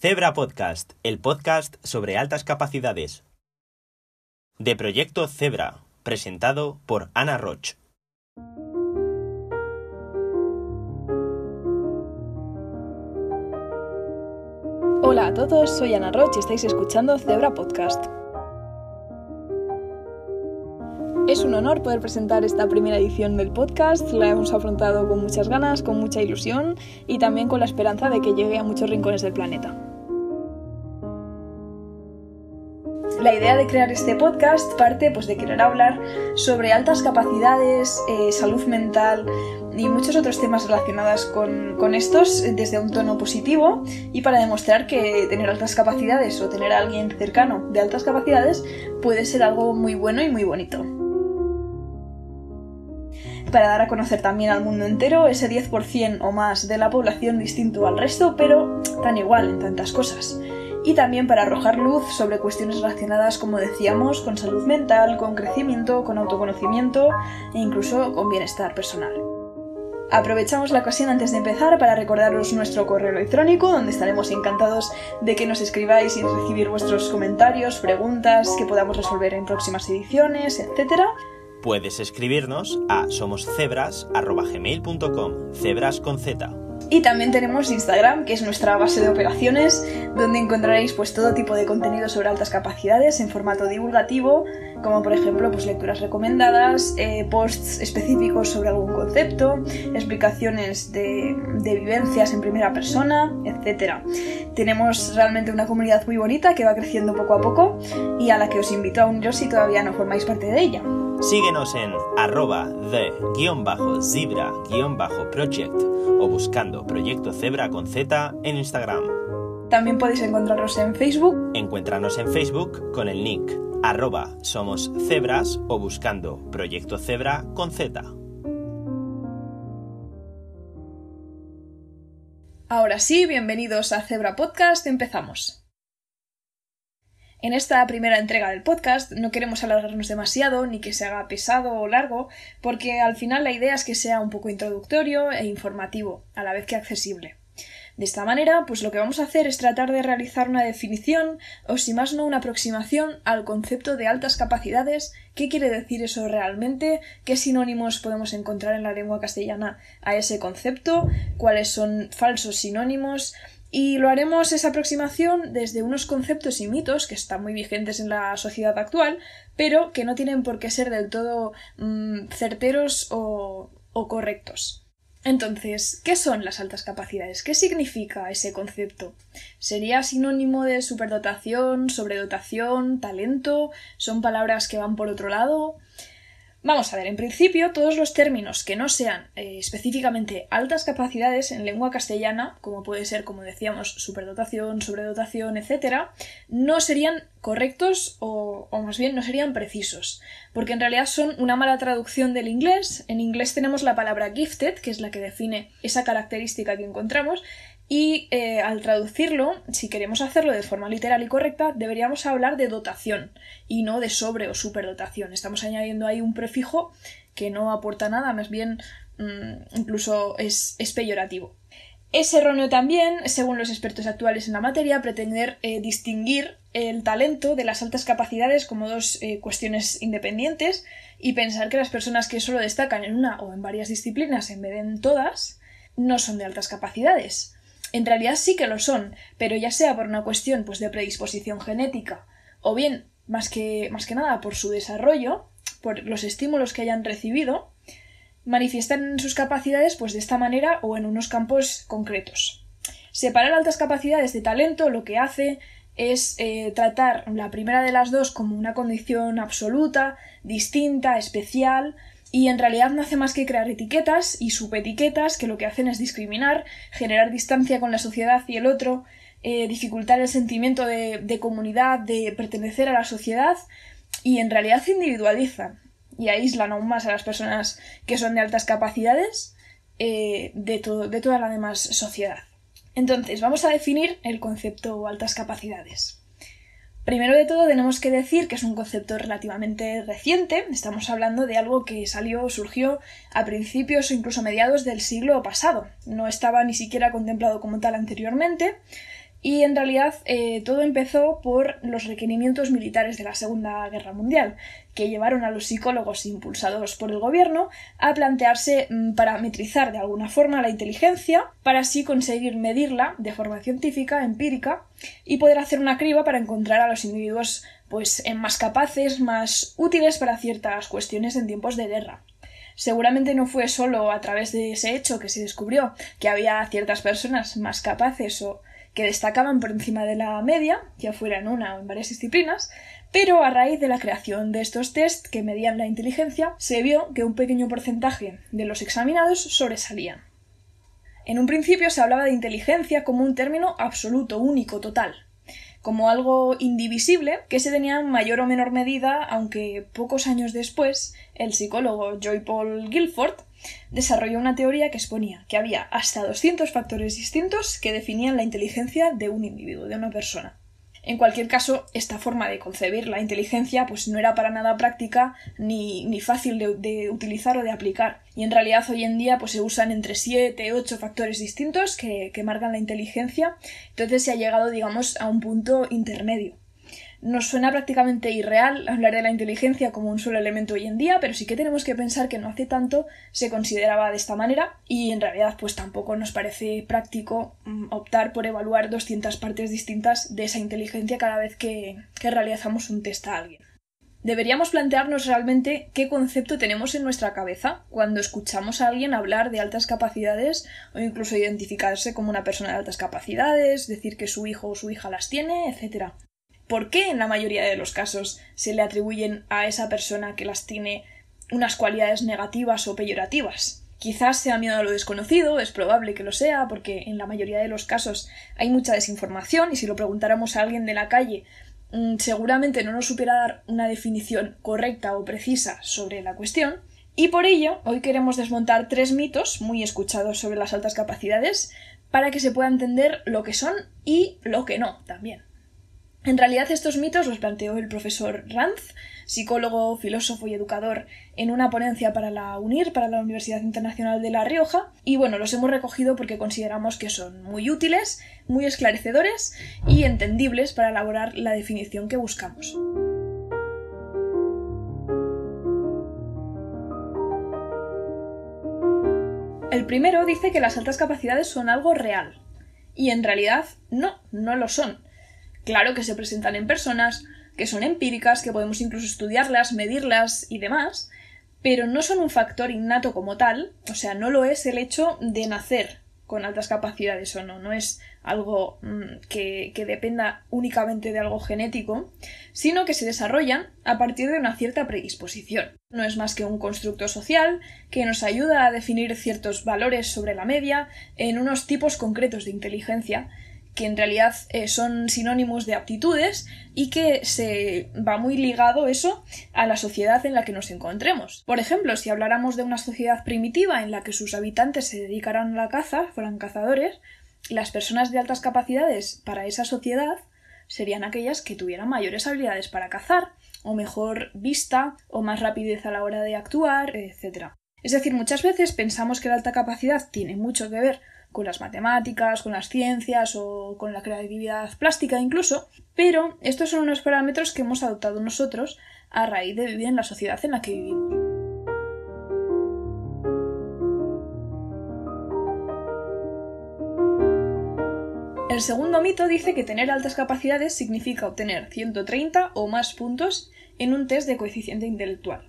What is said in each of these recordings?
Zebra Podcast, el podcast sobre altas capacidades. De Proyecto Zebra, presentado por Ana Roch. Hola a todos, soy Ana Roch y estáis escuchando Zebra Podcast. Es un honor poder presentar esta primera edición del podcast. La hemos afrontado con muchas ganas, con mucha ilusión y también con la esperanza de que llegue a muchos rincones del planeta. La idea de crear este podcast parte pues, de querer hablar sobre altas capacidades, eh, salud mental y muchos otros temas relacionados con, con, estos desde un tono positivo y para demostrar que tener altas capacidades o tener a alguien cercano de altas capacidades puede ser algo muy bueno y muy bonito. Para dar a conocer también al mundo entero ese 10% o más de la población distinto al resto, pero tan igual en tantas cosas y también para arrojar luz sobre cuestiones relacionadas, como decíamos, con salud mental, con crecimiento, con autoconocimiento e incluso con bienestar personal. Aprovechamos la ocasión antes de empezar para recordaros nuestro correo electrónico, donde estaremos encantados de que nos escribáis y recibir vuestros comentarios, preguntas que podamos resolver en próximas ediciones, etc. Puedes escribirnos a somoscebras.gmail.com, cebras con Z. Y también tenemos Instagram, que es nuestra base de operaciones, donde encontraréis pues todo tipo de contenido sobre altas capacidades en formato divulgativo, como por ejemplo pues lecturas recomendadas, eh, posts específicos sobre algún concepto, explicaciones de, de vivencias en primera persona, etc. Tenemos realmente una comunidad muy bonita que va creciendo poco a poco y a la que os invito a uniros si todavía no formáis parte de ella. Síguenos en arroba the-zebra-project o buscando Proyecto Zebra con Z en Instagram. También podéis encontrarnos en Facebook. Encuéntranos en Facebook con el nick arroba somos cebras o buscando Proyecto Zebra con Z. Ahora sí, bienvenidos a Zebra Podcast, empezamos. En esta primera entrega del podcast no queremos alargarnos demasiado ni que se haga pesado o largo, porque al final la idea es que sea un poco introductorio e informativo, a la vez que accesible. De esta manera, pues lo que vamos a hacer es tratar de realizar una definición, o si más no una aproximación, al concepto de altas capacidades, qué quiere decir eso realmente, qué sinónimos podemos encontrar en la lengua castellana a ese concepto, cuáles son falsos sinónimos, y lo haremos esa aproximación desde unos conceptos y mitos que están muy vigentes en la sociedad actual, pero que no tienen por qué ser del todo mmm, certeros o, o correctos. Entonces, ¿qué son las altas capacidades? ¿Qué significa ese concepto? ¿Sería sinónimo de superdotación, sobredotación, talento? ¿Son palabras que van por otro lado? Vamos a ver, en principio, todos los términos que no sean eh, específicamente altas capacidades en lengua castellana, como puede ser, como decíamos, superdotación, sobredotación, etc., no serían correctos o, o, más bien no serían precisos, porque en realidad son una mala traducción del inglés. En inglés tenemos la palabra gifted, que es la que define esa característica que encontramos, y eh, al traducirlo, si queremos hacerlo de forma literal y correcta, deberíamos hablar de dotación y no de sobre o superdotación. Estamos añadiendo ahí un prefijo que no aporta nada, más bien mmm, incluso es, es, peyorativo. Es erróneo también, según los expertos actuales en la materia, pretender eh, distinguir el talento de las altas capacidades como dos eh, cuestiones independientes y pensar que las personas que solo destacan en una o en varias disciplinas en vez de en todas no son de altas capacidades. En realidad sí que lo son, pero ya sea por una cuestión pues, de predisposición genética o bien más que, más que nada por su desarrollo, por los estímulos que hayan recibido, manifiestan sus capacidades pues de esta manera o en unos campos concretos. Separar altas capacidades de talento lo que hace es eh, tratar la primera de las dos como una condición absoluta, distinta, especial, y en realidad no hace más que crear etiquetas y subetiquetas que lo que hacen es discriminar, generar distancia con la sociedad y el otro, eh, dificultar el sentimiento de, de, comunidad, de pertenecer a la sociedad y en realidad individualizan y aíslan aún más a las personas que son de altas capacidades eh, de, de toda la demás sociedad. Entonces, vamos a definir el concepto altas capacidades. Primero de todo tenemos que decir que es un concepto relativamente reciente, estamos hablando de algo que salió, surgió a principios o incluso mediados del siglo pasado, no estaba ni siquiera contemplado como tal anteriormente, Y en realidad eh, todo empezó por los requerimientos militares de la Segunda Guerra Mundial, que llevaron a los psicólogos impulsados por el gobierno a plantearse mm, parametrizar de alguna forma la inteligencia para así conseguir medirla de forma científica, empírica, y poder hacer una criba para encontrar a los individuos pues más capaces, más útiles para ciertas cuestiones en tiempos de guerra. Seguramente no fue solo a través de ese hecho que se descubrió que había ciertas personas más capaces o que destacaban por encima de la media, ya fuera en una o en varias disciplinas, pero a raíz de la creación de estos test que medían la inteligencia, se vio que un pequeño porcentaje de los examinados sobresalían. En un principio se hablaba de inteligencia como un término absoluto, único, total, como algo indivisible que se tenía en mayor o menor medida, aunque pocos años después el psicólogo Joy Paul Guilford desarrolló una teoría que exponía que había hasta 200 factores distintos que definían la inteligencia de un individuo, de una persona. En cualquier caso, esta forma de concebir la inteligencia pues no era para nada práctica ni, ni fácil de, utilizar o de aplicar. Y en realidad hoy en día pues se usan entre 7 8 factores distintos que, que marcan la inteligencia. Entonces se ha llegado, digamos, a un punto intermedio. Nos suena prácticamente irreal hablar de la inteligencia como un solo elemento hoy en día, pero sí que tenemos que pensar que no hace tanto se consideraba de esta manera y en realidad pues tampoco nos parece práctico mm, optar por evaluar 200 partes distintas de esa inteligencia cada vez que, que realizamos un test a alguien. Deberíamos plantearnos realmente qué concepto tenemos en nuestra cabeza cuando escuchamos a alguien hablar de altas capacidades o incluso identificarse como una persona de altas capacidades, decir que su hijo o su hija las tiene, etc. ¿Por qué en la mayoría de los casos se le atribuyen a esa persona que las tiene unas cualidades negativas o peyorativas? Quizás sea miedo a lo desconocido, es probable que lo sea, porque en la mayoría de los casos hay mucha desinformación y si lo preguntáramos a alguien de la calle mm, seguramente no nos supiera dar una definición correcta o precisa sobre la cuestión. Y por ello, hoy queremos desmontar tres mitos muy escuchados sobre las altas capacidades para que se pueda entender lo que son y lo que no también. En realidad estos mitos los planteó el profesor Ranz, psicólogo, filósofo y educador, en una ponencia para la UNIR, para la Universidad Internacional de La Rioja, y bueno, los hemos recogido porque consideramos que son muy útiles, muy esclarecedores y entendibles para elaborar la definición que buscamos. El primero dice que las altas capacidades son algo real, y en realidad no, no lo son Claro que se presentan en personas, que son empíricas, que podemos incluso estudiarlas, medirlas y demás, pero no son un factor innato como tal, o sea, no lo es el hecho de nacer con altas capacidades o no, no es algo mm, que, que, dependa únicamente de algo genético, sino que se desarrollan a partir de una cierta predisposición. No es más que un constructo social que nos ayuda a definir ciertos valores sobre la media en unos tipos concretos de inteligencia que en realidad eh, son sinónimos de aptitudes y que se va muy ligado eso a la sociedad en la que nos encontremos. Por ejemplo, si habláramos de una sociedad primitiva en la que sus habitantes se dedicaran a la caza, fueran cazadores, las personas de altas capacidades para esa sociedad serían aquellas que tuvieran mayores habilidades para cazar, o mejor vista, o más rapidez a la hora de actuar, etc. Es decir, muchas veces pensamos que la alta capacidad tiene mucho que ver con las matemáticas, con las ciencias o con la creatividad plástica incluso, pero estos son unos parámetros que hemos adoptado nosotros a raíz de vivir en la sociedad en la que vivimos. El segundo mito dice que tener altas capacidades significa obtener 130 o más puntos en un test de coeficiente intelectual.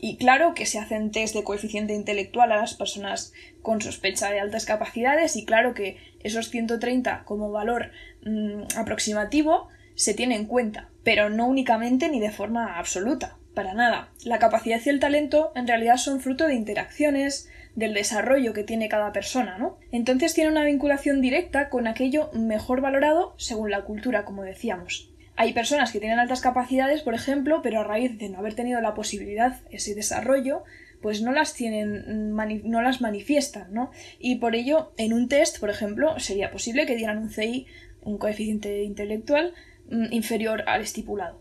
Y claro que se hacen test de coeficiente intelectual a las personas con sospecha de altas capacidades y claro que esos 130 como valor mm, aproximativo se tiene en cuenta, pero no únicamente ni de forma absoluta, para nada. La capacidad y el talento en realidad son fruto de interacciones, del desarrollo que tiene cada persona, ¿no? Entonces tiene una vinculación directa con aquello mejor valorado según la cultura, como decíamos. Hay personas que tienen altas capacidades, por ejemplo, pero a raíz de no haber tenido la posibilidad, ese desarrollo, pues no las tienen, no las manifiestan, ¿no? Y por ello, en un test, por ejemplo, sería posible que dieran un CI, un coeficiente intelectual, mm, inferior al estipulado.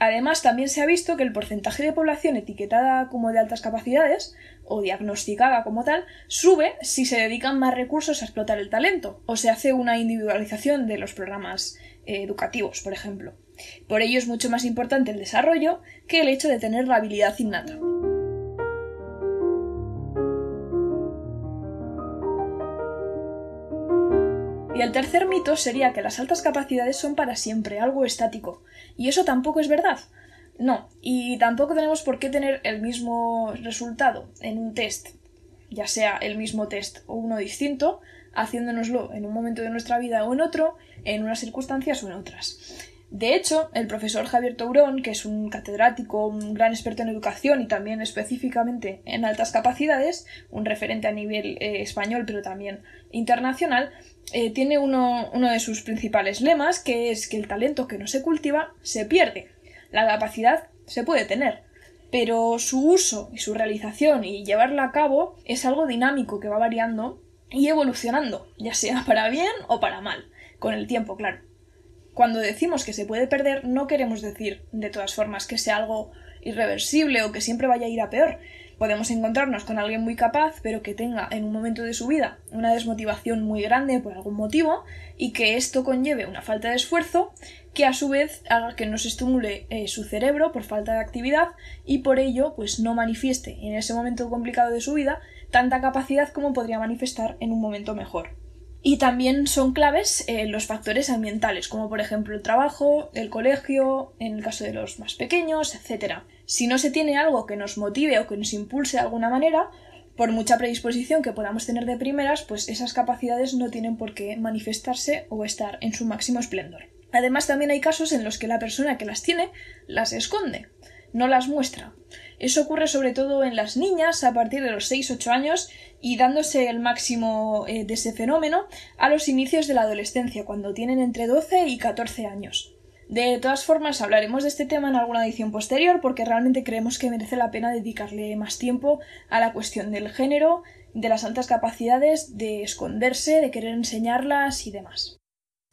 Además, también se ha visto que el porcentaje de población etiquetada como de altas capacidades o diagnosticada como tal sube si se dedican más recursos a explotar el talento o se hace una individualización de los programas educativos, por ejemplo. Por ello es mucho más importante el desarrollo que el hecho de tener la habilidad innata. Y el tercer mito sería que las altas capacidades son para siempre, algo estático. Y eso tampoco es verdad. No, y tampoco tenemos por qué tener el mismo resultado en un test, ya sea el mismo test o uno distinto, haciéndonoslo en un momento de nuestra vida o en otro, en unas circunstancias o en otras. De hecho, el profesor Javier Tourón, que es un catedrático, un gran experto en educación y también específicamente en altas capacidades, un referente a nivel eh, español pero también internacional, eh, tiene uno, uno de sus principales lemas, que es que el talento que no se cultiva se pierde. La capacidad se puede tener, pero su uso y su realización y llevarla a cabo es algo dinámico que va variando y evolucionando, ya sea para bien o para mal, con el tiempo, claro. Cuando decimos que se puede perder, no queremos decir, de todas formas, que sea algo irreversible o que siempre vaya a ir a peor. Podemos encontrarnos con alguien muy capaz, pero que tenga en un momento de su vida una desmotivación muy grande por algún motivo y que esto conlleve una falta de esfuerzo que a su vez haga que no se estimule eh, su cerebro por falta de actividad y por ello pues no manifieste en ese momento complicado de su vida tanta capacidad como podría manifestar en un momento mejor. Y también son claves eh, los factores ambientales, como por ejemplo el trabajo, el colegio, en el caso de los más pequeños, etc. Si no se tiene algo que nos motive o que nos impulse de alguna manera, por mucha predisposición que podamos tener de primeras, pues esas capacidades no tienen por qué manifestarse o estar en su máximo esplendor. Además, también hay casos en los que la persona que las tiene las esconde, no las muestra. Eso ocurre sobre todo en las niñas a partir de los 6-8 años y dándose el máximo eh, de ese fenómeno a los inicios de la adolescencia, cuando tienen entre 12 y 14 años. De todas formas, hablaremos de este tema en alguna edición posterior porque realmente creemos que merece la pena dedicarle más tiempo a la cuestión del género, de las altas capacidades, de esconderse, de querer enseñarlas y demás.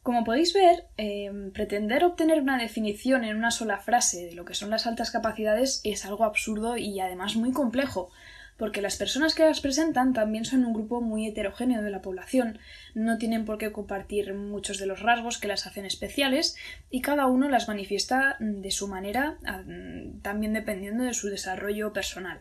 Como podéis ver, em, pretender obtener una definición en una sola frase de lo que son las altas capacidades es algo absurdo y además muy complejo, porque las personas que las presentan también son un grupo muy heterogéneo de la población, no tienen por qué compartir muchos de los rasgos que las hacen especiales y cada uno las manifiesta de su manera, también dependiendo de su desarrollo personal.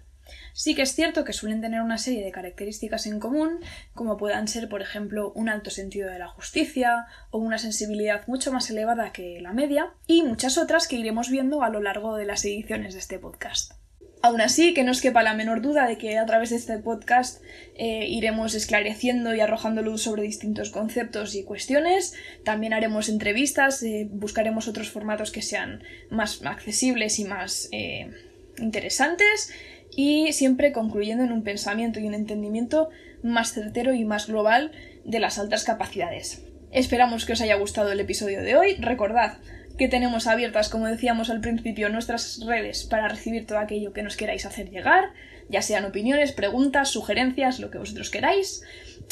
Sí que es cierto que suelen tener una serie de características en común, como puedan ser, por ejemplo, un alto sentido de la justicia o una sensibilidad mucho más elevada que la media, y muchas otras que iremos viendo a lo largo de las ediciones de este podcast. Aún así, que no os quepa la menor duda de que a través de este podcast eh, iremos esclareciendo y arrojando luz sobre distintos conceptos y cuestiones. También haremos entrevistas, eh, buscaremos otros formatos que sean más accesibles y más eh, interesantes y siempre concluyendo en un pensamiento y un entendimiento más certero y más global de las altas capacidades. Esperamos que os haya gustado el episodio de hoy. Recordad que tenemos abiertas, como decíamos al principio, nuestras redes para recibir todo aquello que nos queráis hacer llegar, ya sean opiniones, preguntas, sugerencias, lo que vosotros queráis.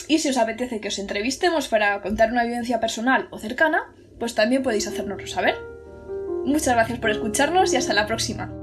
Y si os apetece que os entrevistemos para contar una vivencia personal o cercana, pues también podéis hacérnoslo saber. Muchas gracias por escucharnos y hasta la próxima.